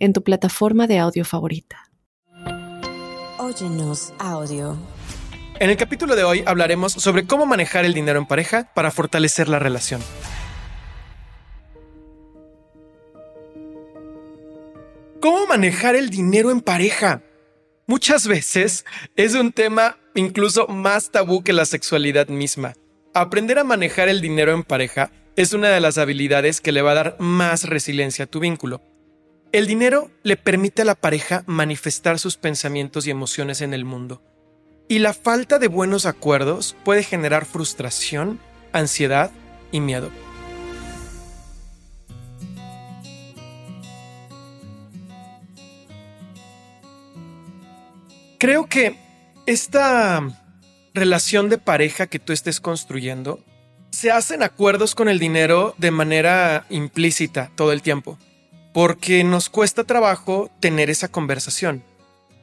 en tu plataforma de audio favorita. Óyenos audio. En el capítulo de hoy hablaremos sobre cómo manejar el dinero en pareja para fortalecer la relación. ¿Cómo manejar el dinero en pareja? Muchas veces es un tema incluso más tabú que la sexualidad misma. Aprender a manejar el dinero en pareja es una de las habilidades que le va a dar más resiliencia a tu vínculo. El dinero le permite a la pareja manifestar sus pensamientos y emociones en el mundo. Y la falta de buenos acuerdos puede generar frustración, ansiedad y miedo. Creo que esta relación de pareja que tú estés construyendo se hacen acuerdos con el dinero de manera implícita todo el tiempo porque nos cuesta trabajo tener esa conversación.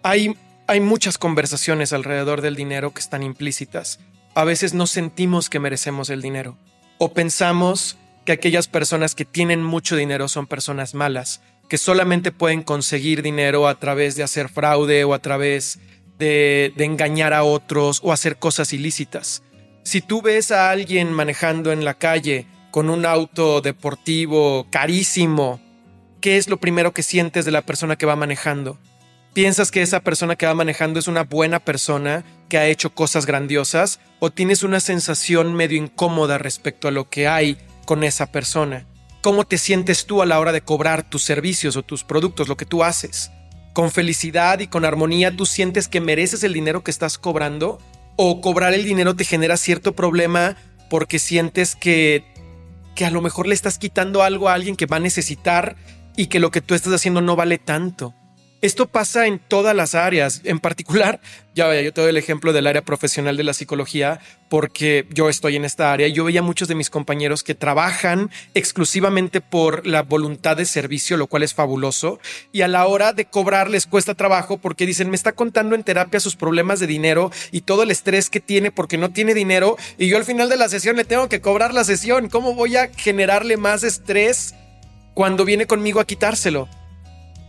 Hay, hay muchas conversaciones alrededor del dinero que están implícitas. A veces no sentimos que merecemos el dinero o pensamos que aquellas personas que tienen mucho dinero son personas malas, que solamente pueden conseguir dinero a través de hacer fraude o a través de, de engañar a otros o hacer cosas ilícitas. Si tú ves a alguien manejando en la calle con un auto deportivo carísimo, ¿qué es lo primero que sientes de la persona que va manejando? ¿Piensas que esa persona que va manejando es una buena persona que ha hecho cosas grandiosas o tienes una sensación medio incómoda respecto a lo que hay con esa persona? ¿Cómo te sientes tú a la hora de cobrar tus servicios o tus productos, lo que tú haces? ¿Con felicidad y con armonía tú sientes que mereces el dinero que estás cobrando? ¿O cobrar el dinero te genera cierto problema porque sientes que, que a lo mejor le estás quitando algo a alguien que va a necesitar y que lo que tú estás haciendo no vale tanto. Esto pasa en todas las áreas, en particular, ya vaya, yo te doy el ejemplo del área profesional de la psicología, porque yo estoy en esta área. Yo veía muchos de mis compañeros que trabajan exclusivamente por la voluntad de servicio, lo cual es fabuloso, y a la hora de cobrar les cuesta trabajo porque dicen, me está contando en terapia sus problemas de dinero y todo el estrés que tiene porque no tiene dinero, y yo al final de la sesión le tengo que cobrar la sesión. ¿Cómo voy a generarle más estrés? Cuando viene conmigo a quitárselo.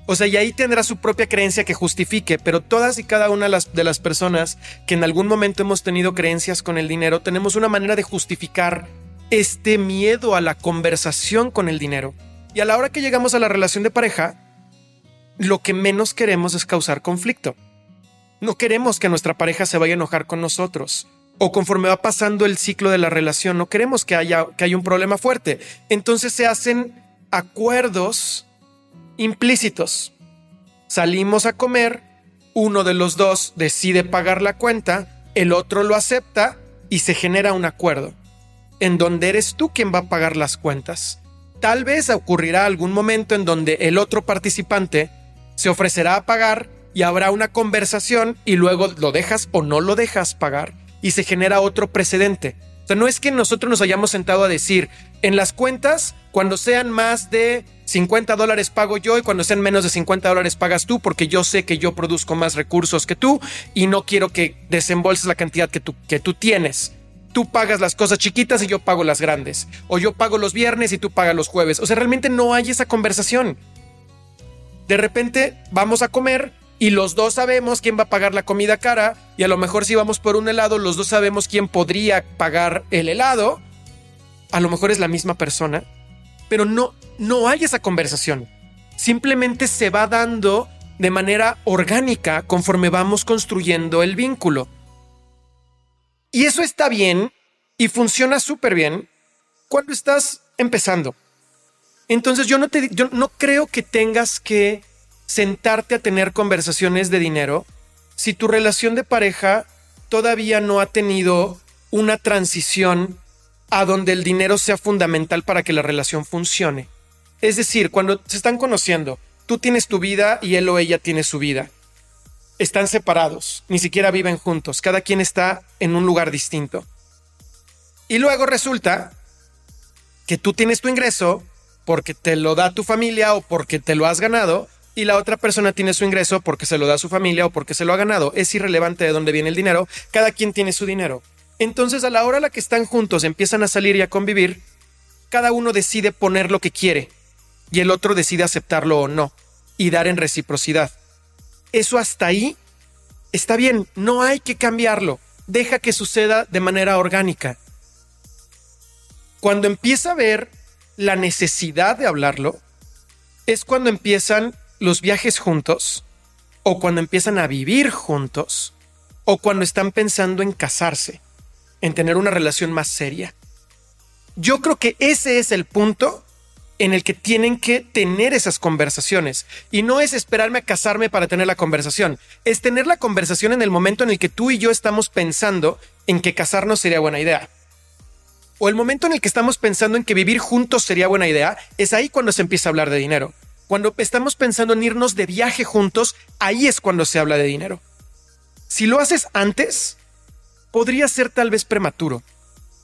O sea, y ahí tendrá su propia creencia que justifique, pero todas y cada una de las, personas que en algún momento hemos tenido creencias con el dinero, tenemos una manera de justificar este miedo a la conversación con el dinero. Y a la hora que llegamos a la relación de pareja, lo que menos queremos es causar conflicto. No queremos que nuestra pareja se vaya a enojar con nosotros. O conforme va pasando el ciclo de la relación, no queremos que haya, que haya un problema fuerte. Entonces se hacen acuerdos implícitos. Salimos a comer, uno de los dos decide pagar la cuenta, el otro lo acepta y se genera un acuerdo, en donde eres tú quien va a pagar las cuentas. Tal vez ocurrirá algún momento en donde el otro participante se ofrecerá a pagar y habrá una conversación y luego lo dejas o no lo dejas pagar y se genera otro precedente. Sea, no es que nosotros nos hayamos sentado a decir, en las cuentas cuando sean más de 50 dólares pago yo y cuando sean menos de 50 dólares pagas tú porque yo sé que yo produzco más recursos que tú y no quiero que desembolses la cantidad que tú, que tú tienes. Tú pagas las cosas chiquitas y yo pago las grandes. O yo pago los viernes y tú pagas los jueves. O sea, realmente no hay esa conversación. De repente vamos a comer y los dos sabemos quién va a pagar la comida cara y a lo mejor si vamos por un helado los dos sabemos quién podría pagar el helado. A lo mejor es la misma persona pero no, no hay esa conversación. Simplemente se va dando de manera orgánica conforme vamos construyendo el vínculo. Y eso está bien y funciona súper bien cuando estás empezando. Entonces yo no, te, yo no creo que tengas que sentarte a tener conversaciones de dinero si tu relación de pareja todavía no ha tenido una transición a donde el dinero sea fundamental para que la relación funcione. Es decir, cuando se están conociendo tú tienes tu vida y él o ella tiene su vida. Están separados, ni siquiera viven juntos, cada quien está en un lugar distinto. Y luego resulta que tú tienes tu ingreso porque te lo da tu familia o porque te lo has ganado y la otra persona tiene su ingreso porque se lo da a su familia o porque se lo ha ganado. Es irrelevante de dónde viene el dinero, cada quien tiene su dinero. Entonces a la hora la que están juntos, empiezan a salir y a convivir, cada uno decide poner lo que quiere y el otro decide aceptarlo o no y dar en reciprocidad. Eso hasta ahí está bien, no hay que cambiarlo, deja que suceda de manera orgánica. Cuando empieza a ver la necesidad de hablarlo, es cuando empiezan los viajes juntos, o cuando empiezan a vivir juntos, o cuando están pensando en casarse, en tener una relación más seria. Yo creo que ese es el punto en el que tienen que tener esas conversaciones. Y no es esperarme a casarme para tener la conversación, es tener la conversación en el momento en el que tú y yo estamos pensando en que casarnos sería buena idea. O el momento en el que estamos pensando en que vivir juntos sería buena idea, es ahí cuando se empieza a hablar de dinero. Cuando estamos pensando en irnos de viaje juntos, ahí es cuando se habla de dinero. Si lo haces antes, podría ser tal vez prematuro.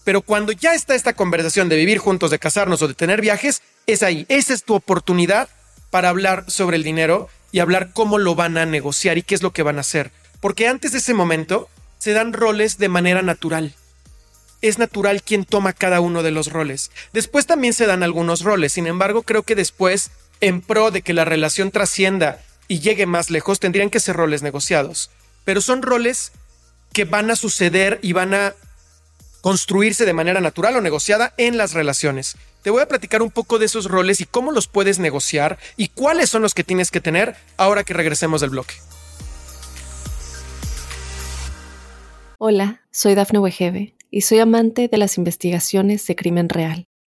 Pero cuando ya está esta conversación de vivir juntos, de casarnos o de tener viajes, es ahí. Esa es tu oportunidad para hablar sobre el dinero y hablar cómo lo van a negociar y qué es lo que van a hacer. Porque antes de ese momento se dan roles de manera natural. Es natural quien toma cada uno de los roles. Después también se dan algunos roles. Sin embargo, creo que después, en pro de que la relación trascienda y llegue más lejos, tendrían que ser roles negociados. Pero son roles que van a suceder y van a construirse de manera natural o negociada en las relaciones. Te voy a platicar un poco de esos roles y cómo los puedes negociar y cuáles son los que tienes que tener ahora que regresemos del bloque. Hola, soy Dafne Wegebe y soy amante de las investigaciones de crimen real.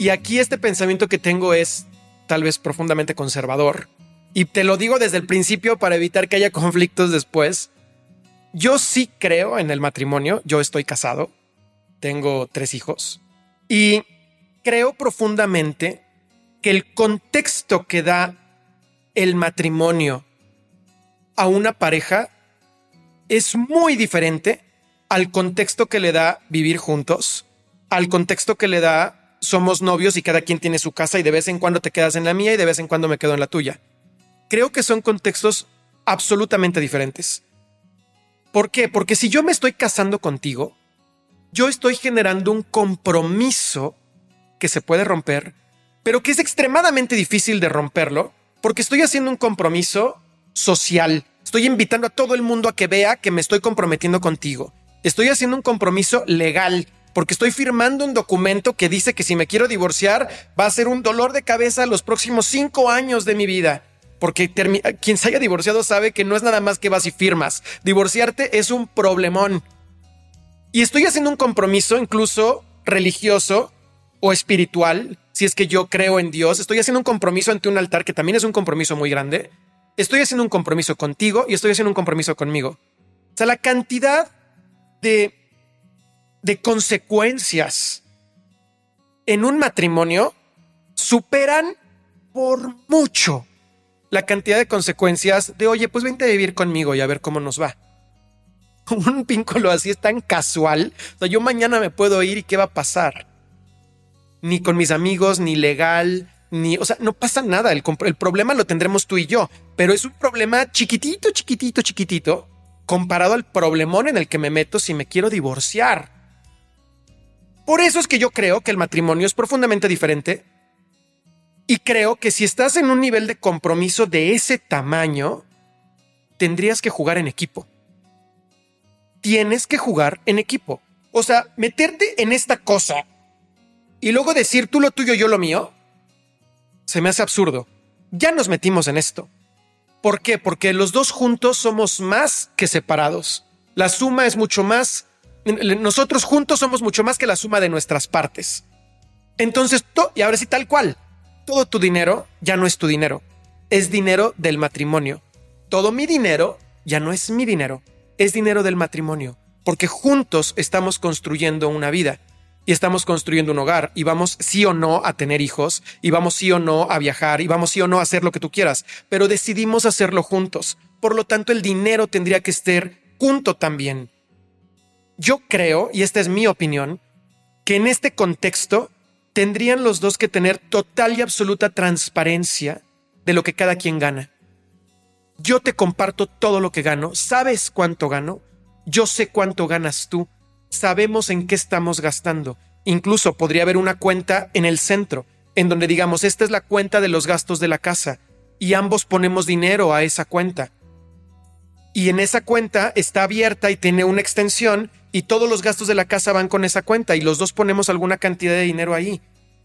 Y aquí este pensamiento que tengo es tal vez profundamente conservador. Y te lo digo desde el principio para evitar que haya conflictos después. Yo sí creo en el matrimonio, yo estoy casado, tengo tres hijos y creo profundamente que el contexto que da el matrimonio a una pareja es muy diferente al contexto que le da vivir juntos, al contexto que le da somos novios y cada quien tiene su casa y de vez en cuando te quedas en la mía y de vez en cuando me quedo en la tuya. Creo que son contextos absolutamente diferentes. ¿Por qué? Porque si yo me estoy casando contigo, yo estoy generando un compromiso que se puede romper, pero que es extremadamente difícil de romperlo, porque estoy haciendo un compromiso social. Estoy invitando a todo el mundo a que vea que me estoy comprometiendo contigo. Estoy haciendo un compromiso legal, porque estoy firmando un documento que dice que si me quiero divorciar va a ser un dolor de cabeza los próximos cinco años de mi vida. Porque quien se haya divorciado sabe que no es nada más que vas y firmas. Divorciarte es un problemón. Y estoy haciendo un compromiso incluso religioso o espiritual, si es que yo creo en Dios, estoy haciendo un compromiso ante un altar que también es un compromiso muy grande. Estoy haciendo un compromiso contigo y estoy haciendo un compromiso conmigo. O sea, la cantidad de, de consecuencias en un matrimonio superan por mucho la cantidad de consecuencias de, oye, pues vente a vivir conmigo y a ver cómo nos va. un vínculo así es tan casual. O sea, yo mañana me puedo ir y ¿qué va a pasar? Ni con mis amigos, ni legal, ni, o sea, no pasa nada. El, el problema lo tendremos tú y yo, pero es un problema chiquitito, chiquitito, chiquitito, comparado al problemón en el que me meto si me quiero divorciar. Por eso es que yo creo que el matrimonio es profundamente diferente y creo que si estás en un nivel de compromiso de ese tamaño, tendrías que jugar en equipo tienes que jugar en equipo. O sea, meterte en esta cosa y luego decir tú lo tuyo, yo lo mío, se me hace absurdo. Ya nos metimos en esto. ¿Por qué? Porque los dos juntos somos más que separados. La suma es mucho más, nosotros juntos somos mucho más que la suma de nuestras partes. Entonces, y ahora sí tal cual, todo tu dinero ya no es tu dinero, es dinero del matrimonio. Todo mi dinero ya no es mi dinero, es dinero del matrimonio, porque juntos estamos construyendo una vida y estamos construyendo un hogar y vamos sí o no a tener hijos y vamos sí o no a viajar y vamos sí o no a hacer lo que tú quieras, pero decidimos hacerlo juntos. Por lo tanto, el dinero tendría que estar junto también. Yo creo, y esta es mi opinión, que en este contexto tendrían los dos que tener total y absoluta transparencia de lo que cada quien gana. Yo te comparto todo lo que gano, sabes cuánto gano, yo sé cuánto ganas tú, sabemos en qué estamos gastando. Incluso podría haber una cuenta en el centro, en donde digamos, esta es la cuenta de los gastos de la casa, y ambos ponemos dinero a esa cuenta. Y en esa cuenta está abierta y tiene una extensión, y todos los gastos de la casa van con esa cuenta, y los dos ponemos alguna cantidad de dinero ahí.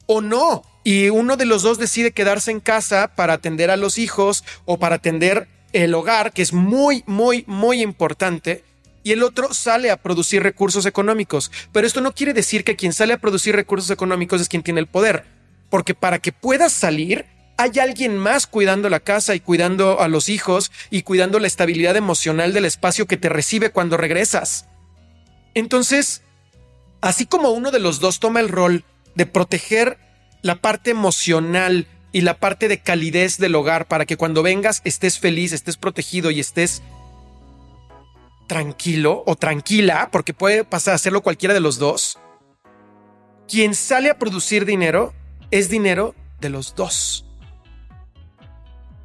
O no, y uno de los dos decide quedarse en casa para atender a los hijos o para atender el hogar, que es muy, muy, muy importante, y el otro sale a producir recursos económicos. Pero esto no quiere decir que quien sale a producir recursos económicos es quien tiene el poder, porque para que puedas salir, hay alguien más cuidando la casa y cuidando a los hijos y cuidando la estabilidad emocional del espacio que te recibe cuando regresas. Entonces, así como uno de los dos toma el rol de proteger la parte emocional y la parte de calidez del hogar para que cuando vengas estés feliz, estés protegido y estés tranquilo o tranquila, porque puede pasar a hacerlo cualquiera de los dos. Quien sale a producir dinero es dinero de los dos.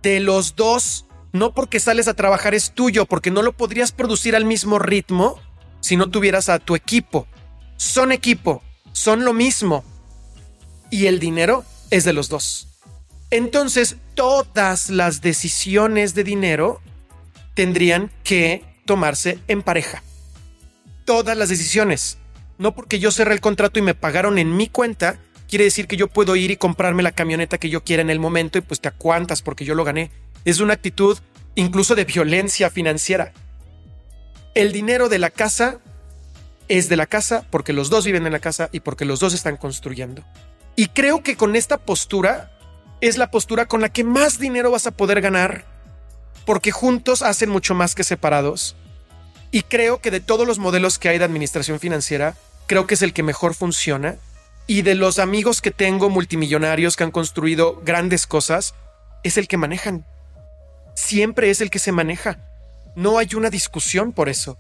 De los dos, no porque sales a trabajar es tuyo, porque no lo podrías producir al mismo ritmo si no tuvieras a tu equipo. Son equipo, son lo mismo. Y el dinero es de los dos. Entonces, todas las decisiones de dinero tendrían que tomarse en pareja. Todas las decisiones. No porque yo cerré el contrato y me pagaron en mi cuenta, quiere decir que yo puedo ir y comprarme la camioneta que yo quiera en el momento y pues te acuantas porque yo lo gané. Es una actitud incluso de violencia financiera. El dinero de la casa es de la casa porque los dos viven en la casa y porque los dos están construyendo. Y creo que con esta postura es la postura con la que más dinero vas a poder ganar porque juntos hacen mucho más que separados. Y creo que de todos los modelos que hay de administración financiera, creo que es el que mejor funciona. Y de los amigos que tengo multimillonarios que han construido grandes cosas, es el que manejan. Siempre es el que se maneja. No hay una discusión por eso.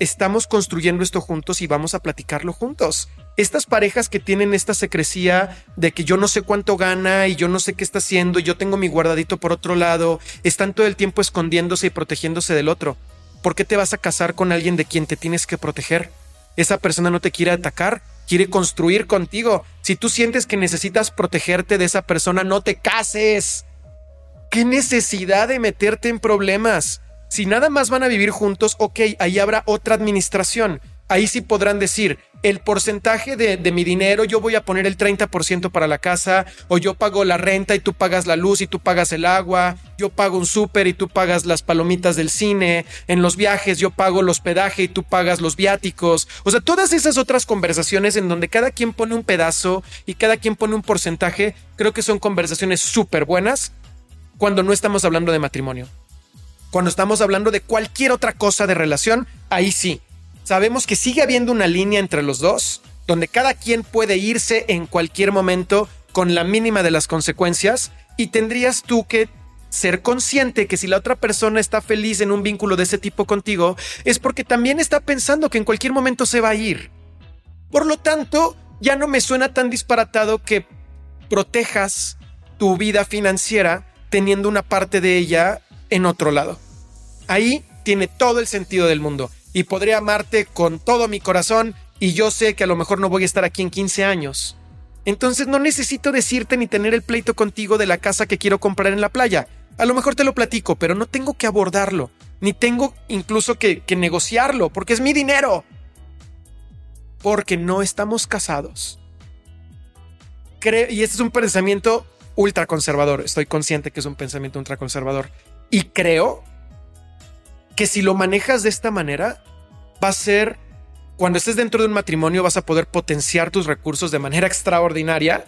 Estamos construyendo esto juntos y vamos a platicarlo juntos estas parejas que tienen esta secrecía de que yo no sé cuánto gana y yo no sé qué está haciendo y yo tengo mi guardadito por otro lado, están todo el tiempo escondiéndose y protegiéndose del otro. ¿Por qué te vas a casar con alguien de quien te tienes que proteger? Esa persona no te quiere atacar, quiere construir contigo. Si tú sientes que necesitas protegerte de esa persona, no te cases. ¿Qué necesidad de meterte en problemas? Si nada más van a vivir juntos, ok, ahí habrá otra administración. Ahí sí podrán decir, el porcentaje de, mi dinero, yo voy a poner el 30% para la casa, o yo pago la renta y tú pagas la luz y tú pagas el agua, yo pago un súper y tú pagas las palomitas del cine, en los viajes yo pago el hospedaje y tú pagas los viáticos. O sea, todas esas otras conversaciones en donde cada quien pone un pedazo y cada quien pone un porcentaje, creo que son conversaciones súper buenas cuando no estamos hablando de matrimonio. Cuando estamos hablando de cualquier otra cosa de relación, ahí sí, sabemos que sigue habiendo una línea entre los dos, donde cada quien puede irse en cualquier momento con la mínima de las consecuencias y tendrías tú que ser consciente que si la otra persona está feliz en un vínculo de ese tipo contigo, es porque también está pensando que en cualquier momento se va a ir. Por lo tanto, ya no me suena tan disparatado que protejas tu vida financiera teniendo una parte de ella en otro lado. Ahí tiene todo el sentido del mundo y podré amarte con todo mi corazón y yo sé que a lo mejor no voy a estar aquí en 15 años. Entonces no necesito decirte ni tener el pleito contigo de la casa que quiero comprar en la playa. A lo mejor te lo platico, pero no tengo que abordarlo, ni tengo incluso que, negociarlo, porque es mi dinero. Porque no estamos casados. y este es un pensamiento ultra conservador. Estoy consciente que es un pensamiento ultra conservador. Y creo que si lo manejas de esta manera, va a ser, cuando estés dentro de un matrimonio, vas a poder potenciar tus recursos de manera extraordinaria.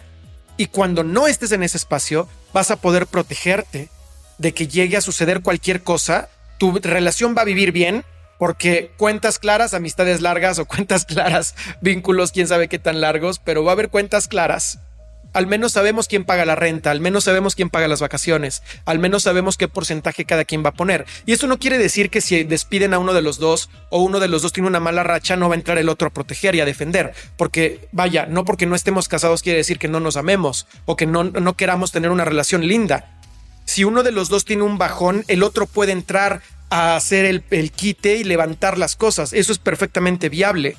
Y cuando no estés en ese espacio, vas a poder protegerte de que llegue a suceder cualquier cosa. Tu relación va a vivir bien porque cuentas claras, amistades largas o cuentas claras, vínculos, quién sabe qué tan largos, pero va a haber cuentas claras. Al menos sabemos quién paga la renta, al menos sabemos quién paga las vacaciones, al menos sabemos qué porcentaje cada quien va a poner. Y eso no quiere decir que si despiden a uno de los dos o uno de los dos tiene una mala racha, no va a entrar el otro a proteger y a defender. Porque vaya, no porque no estemos casados quiere decir que no nos amemos o que no, queramos tener una relación linda. Si uno de los dos tiene un bajón, el otro puede entrar a hacer el, quite y levantar las cosas. Eso es perfectamente viable.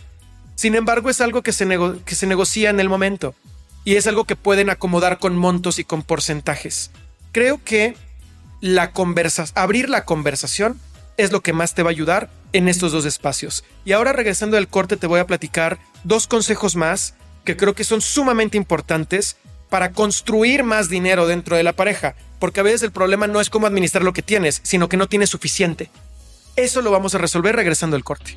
Sin embargo, es algo que se, que se negocia en el momento y es algo que pueden acomodar con montos y con porcentajes. Creo que la conversa abrir la conversación es lo que más te va a ayudar en estos dos espacios. Y ahora regresando al corte te voy a platicar dos consejos más que creo que son sumamente importantes para construir más dinero dentro de la pareja, porque a veces el problema no es cómo administrar lo que tienes, sino que no tienes suficiente. Eso lo vamos a resolver regresando al corte.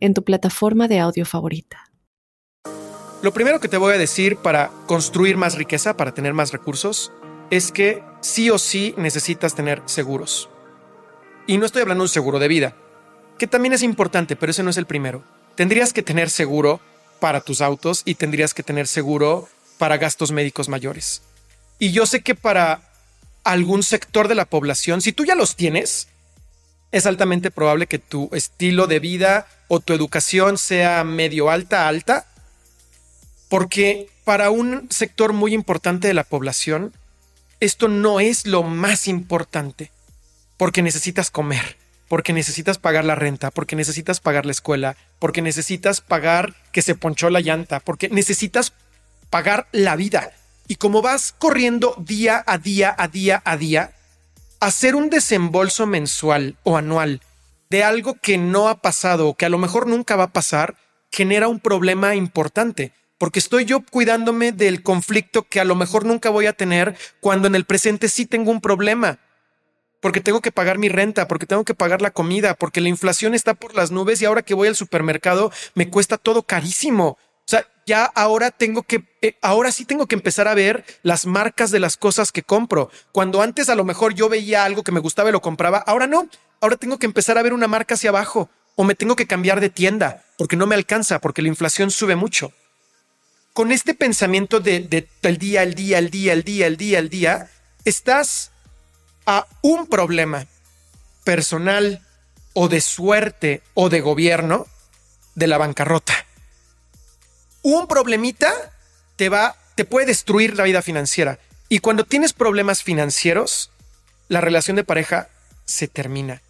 en tu plataforma de audio favorita. Lo primero que te voy a decir para construir más riqueza, para tener más recursos, es que sí o sí necesitas tener seguros. Y no estoy hablando de un seguro de vida, que también es importante, pero ese no es el primero. Tendrías que tener seguro para tus autos y tendrías que tener seguro para gastos médicos mayores. Y yo sé que para algún sector de la población, si tú ya los tienes, es altamente probable que tu estilo de vida o tu educación sea medio alta, alta, porque para un sector muy importante de la población, esto no es lo más importante porque necesitas comer, porque necesitas pagar la renta, porque necesitas pagar la escuela, porque necesitas pagar que se ponchó la llanta, porque necesitas pagar la vida. Y como vas corriendo día a día, a día, a día, hacer un desembolso mensual o anual de algo que no ha pasado o que a lo mejor nunca va a pasar, genera un problema importante porque estoy yo cuidándome del conflicto que a lo mejor nunca voy a tener cuando en el presente sí tengo un problema porque tengo que pagar mi renta, porque tengo que pagar la comida, porque la inflación está por las nubes y ahora que voy al supermercado me cuesta todo carísimo. O sea, ya ahora tengo que, eh, ahora sí tengo que empezar a ver las marcas de las cosas que compro. Cuando antes a lo mejor yo veía algo que me gustaba y lo compraba, ahora no. Ahora tengo que empezar a ver una marca hacia abajo o me tengo que cambiar de tienda porque no me alcanza, porque la inflación sube mucho. Con este pensamiento de, de el día, el día, el día, el día, el día, el día, estás a un problema personal o de suerte o de gobierno de la bancarrota. Un problemita te va, te puede destruir la vida financiera. Y cuando tienes problemas financieros, la relación de pareja se termina.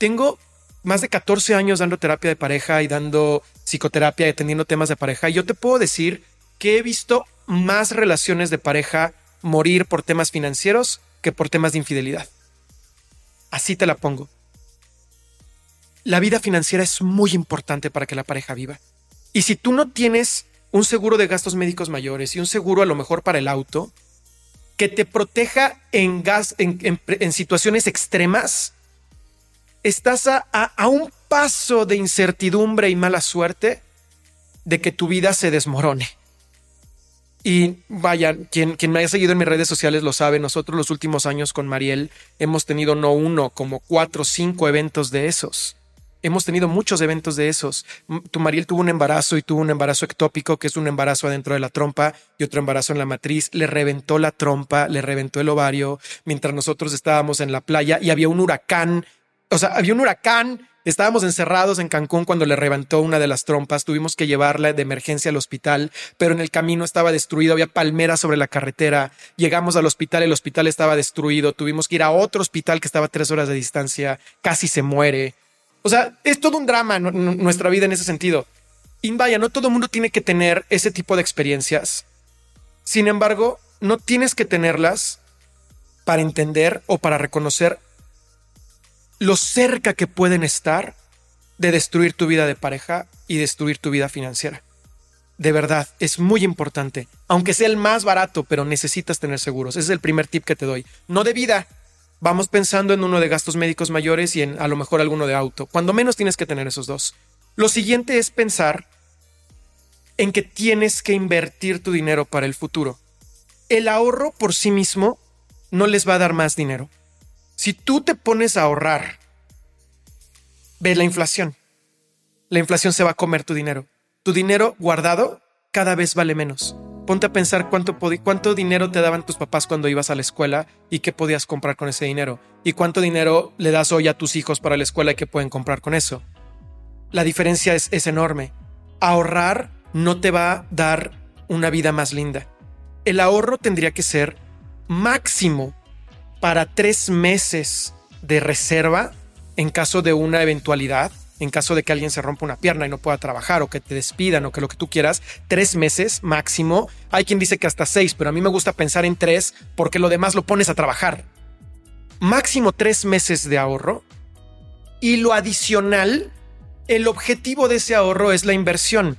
Tengo más de 14 años dando terapia de pareja y dando psicoterapia y atendiendo temas de pareja. Y yo te puedo decir que he visto más relaciones de pareja morir por temas financieros que por temas de infidelidad. Así te la pongo. La vida financiera es muy importante para que la pareja viva. Y si tú no tienes un seguro de gastos médicos mayores y un seguro a lo mejor para el auto, que te proteja en, gas, en, situaciones extremas, estás a, a un paso de incertidumbre y mala suerte de que tu vida se desmorone. Y vaya, quien, quien me haya seguido en mis redes sociales lo sabe, nosotros los últimos años con Mariel hemos tenido no uno, como cuatro o cinco eventos de esos. Hemos tenido muchos eventos de esos. Tu Mariel tuvo un embarazo y tuvo un embarazo ectópico, que es un embarazo adentro de la trompa y otro embarazo en la matriz. Le reventó la trompa, le reventó el ovario, mientras nosotros estábamos en la playa y había un huracán. O sea, había un huracán Estábamos encerrados en Cancún cuando le reventó una de las trompas, tuvimos que llevarla de emergencia al hospital, pero en el camino estaba destruido, había palmeras sobre la carretera, llegamos al hospital, el hospital estaba destruido, tuvimos que ir a otro hospital que estaba a tres horas de distancia, casi se muere. O sea, es todo un drama nuestra vida en ese sentido. Y vaya, no todo el mundo tiene que tener ese tipo de experiencias. Sin embargo, no tienes que tenerlas para entender o para reconocer lo cerca que pueden estar de destruir tu vida de pareja y destruir tu vida financiera. De verdad, es muy importante. Aunque sea el más barato, pero necesitas tener seguros. Ese es el primer tip que te doy. No de vida. Vamos pensando en uno de gastos médicos mayores y en a lo mejor alguno de auto. Cuando menos tienes que tener esos dos. Lo siguiente es pensar en que tienes que invertir tu dinero para el futuro. El ahorro por sí mismo no les va a dar más dinero. Si tú te pones a ahorrar, ve la inflación. La inflación se va a comer tu dinero. Tu dinero guardado cada vez vale menos. Ponte a pensar cuánto, dinero te daban tus papás cuando ibas a la escuela y qué podías comprar con ese dinero. Y cuánto dinero le das hoy a tus hijos para la escuela y qué pueden comprar con eso. La diferencia es enorme. Ahorrar no te va a dar una vida más linda. El ahorro tendría que ser máximo para tres meses de reserva en caso de una eventualidad, en caso de que alguien se rompa una pierna y no pueda trabajar o que te despidan o que lo que tú quieras, tres meses máximo. Hay quien dice que hasta seis, pero a mí me gusta pensar en tres porque lo demás lo pones a trabajar. Máximo tres meses de ahorro y lo adicional, el objetivo de ese ahorro es la inversión.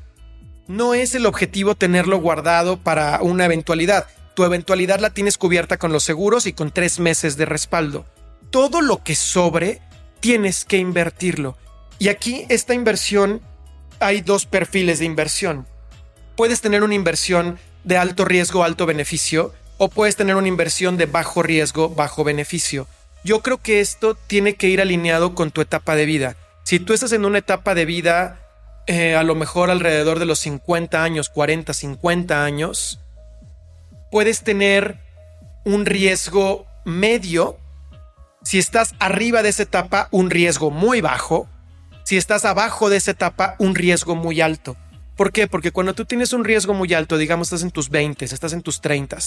No es el objetivo tenerlo guardado para una eventualidad tu eventualidad la tienes cubierta con los seguros y con tres meses de respaldo. Todo lo que sobre, tienes que invertirlo. Y aquí esta inversión, hay dos perfiles de inversión. Puedes tener una inversión de alto riesgo, alto beneficio, o puedes tener una inversión de bajo riesgo, bajo beneficio. Yo creo que esto tiene que ir alineado con tu etapa de vida. Si tú estás en una etapa de vida, eh, a lo mejor alrededor de los 50 años, 40, 50 años, puedes tener un riesgo medio. Si estás arriba de esa etapa, un riesgo muy bajo. Si estás abajo de esa etapa, un riesgo muy alto. ¿Por qué? Porque cuando tú tienes un riesgo muy alto, digamos estás en tus 20, estás en tus 30,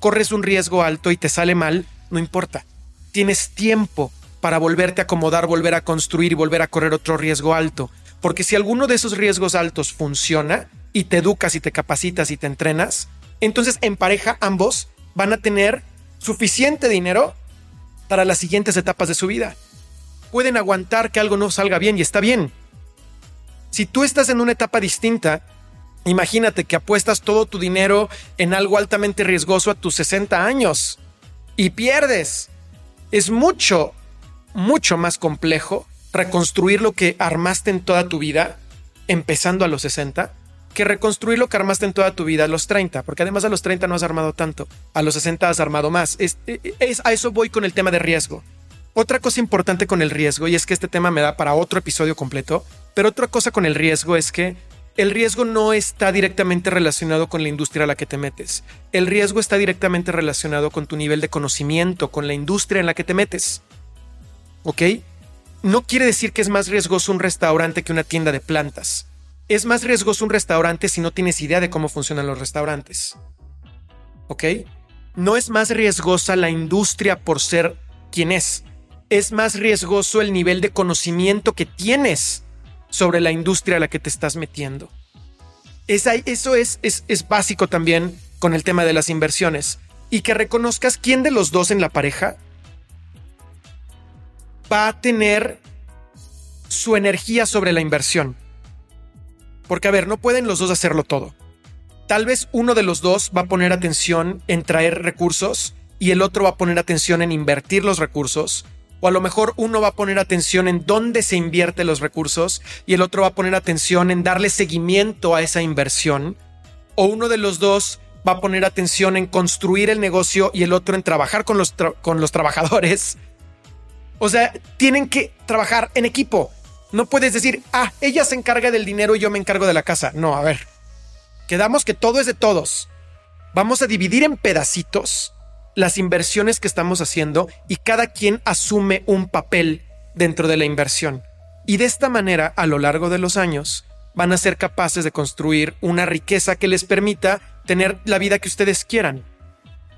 corres un riesgo alto y te sale mal, no importa. Tienes tiempo para volverte a acomodar, volver a construir y volver a correr otro riesgo alto. Porque si alguno de esos riesgos altos funciona y te educas y te capacitas y te entrenas, entonces en pareja ambos van a tener suficiente dinero para las siguientes etapas de su vida. Pueden aguantar que algo no salga bien y está bien. Si tú estás en una etapa distinta, imagínate que apuestas todo tu dinero en algo altamente riesgoso a tus 60 años y pierdes. Es mucho, mucho más complejo reconstruir lo que armaste en toda tu vida, empezando a los 60, que reconstruir lo que armaste en toda tu vida a los 30, porque además a los 30 no has armado tanto, a los 60 has armado más. Es, a eso voy con el tema de riesgo. Otra cosa importante con el riesgo, y es que este tema me da para otro episodio completo, pero otra cosa con el riesgo es que el riesgo no está directamente relacionado con la industria a la que te metes. El riesgo está directamente relacionado con tu nivel de conocimiento, con la industria en la que te metes. ¿Ok? No quiere decir que es más riesgoso un restaurante que una tienda de plantas es más riesgoso un restaurante si no tienes idea de cómo funcionan los restaurantes. ¿Ok? No es más riesgosa la industria por ser quien es. Es más riesgoso el nivel de conocimiento que tienes sobre la industria a la que te estás metiendo. eso es, es, es básico también con el tema de las inversiones. Y que reconozcas quién de los dos en la pareja va a tener su energía sobre la inversión. Porque, a ver, no pueden los dos hacerlo todo. Tal vez uno de los dos va a poner atención en traer recursos y el otro va a poner atención en invertir los recursos. O a lo mejor uno va a poner atención en dónde se invierte los recursos y el otro va a poner atención en darle seguimiento a esa inversión. O uno de los dos va a poner atención en construir el negocio y el otro en trabajar con los, con los trabajadores. O sea, tienen que trabajar en equipo. No puedes decir, ah, ella se encarga del dinero y yo me encargo de la casa. No, a ver. Quedamos que todo es de todos. Vamos a dividir en pedacitos las inversiones que estamos haciendo y cada quien asume un papel dentro de la inversión. Y de esta manera, a lo largo de los años, van a ser capaces de construir una riqueza que les permita tener la vida que ustedes quieran.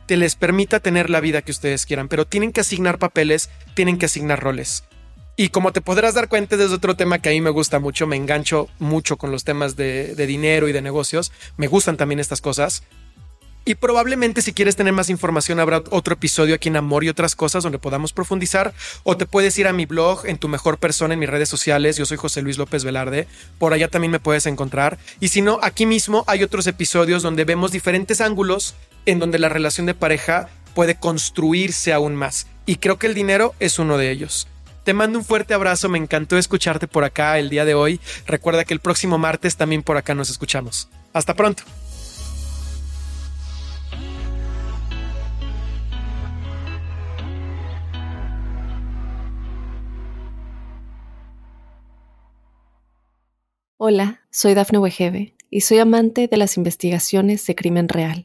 Te les permita tener la vida que ustedes quieran, pero tienen que asignar papeles, tienen que asignar roles. Y como te podrás dar cuenta, es otro tema que a mí me gusta mucho, me engancho mucho con los temas de, de dinero y de negocios, me gustan también estas cosas. Y probablemente si quieres tener más información habrá otro episodio aquí en Amor y otras cosas donde podamos profundizar o te puedes ir a mi blog en tu mejor persona en mis redes sociales. Yo soy José Luis López Velarde. Por allá también me puedes encontrar. Y si no, aquí mismo hay otros episodios donde vemos diferentes ángulos en donde la relación de pareja puede construirse aún más. Y creo que el dinero es uno de ellos. Te mando un fuerte abrazo, me encantó escucharte por acá el día de hoy. Recuerda que el próximo martes también por acá nos escuchamos. Hasta pronto. Hola, soy Dafne Wegebe y soy amante de las investigaciones de crimen real.